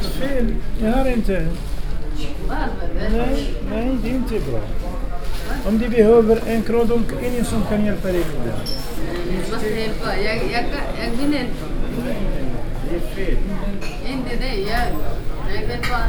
te veel. Ja, te. Nee, nee, rente bro. Om die behoever en kroon in je som kan je perikda. Helpen? Ik ben het. In de ja. Ik ben van.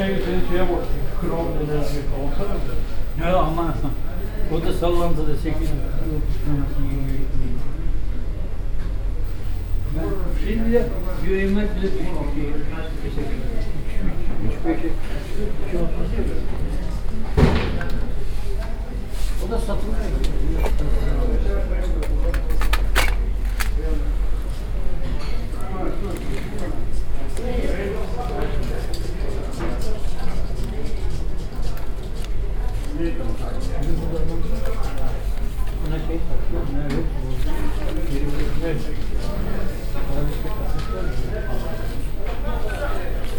şeye bak. Kral denen bir olsana. Ya ama o da sallantıda 8 Şimdi de güvenmek bile bir şey. Üç beşi. Üç böyle. O da satılmıyor.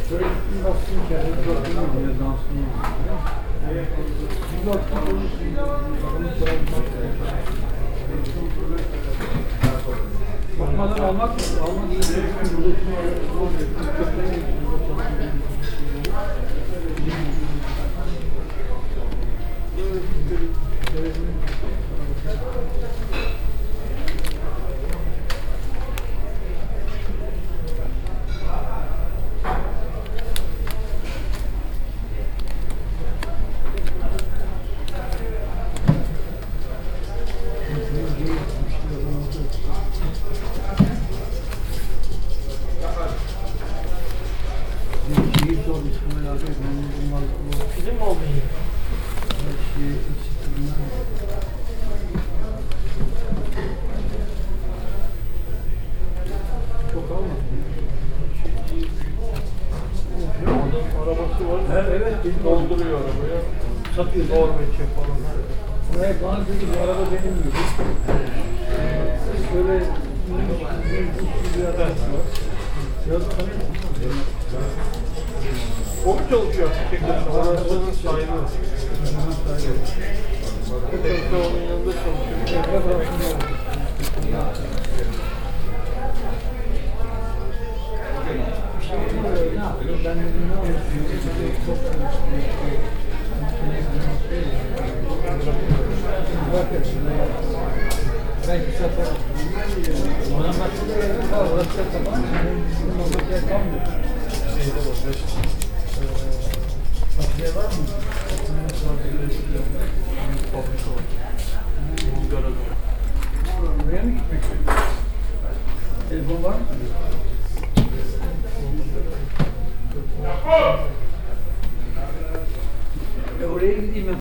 Şöyle gittim baktım bir baktım ya dansını Bir baktım çağırmak Bakmadan almak mı? Almak iyi değil. Burada Şehir Var. Evet, Dolduruyor arabaya. satıyor. Norveç'e falan. Evet, bana dedi bu araba benim gibi. Şöyle bir adam var. Yaz tanıyor? O mu çalışıyor tekrar? Arabasının sahibi. Tekrar onun yanında çalışıyor. Tekrar bırakmıyor. Buraya mı gitmek? Telefon var mı? Er hoorde iemand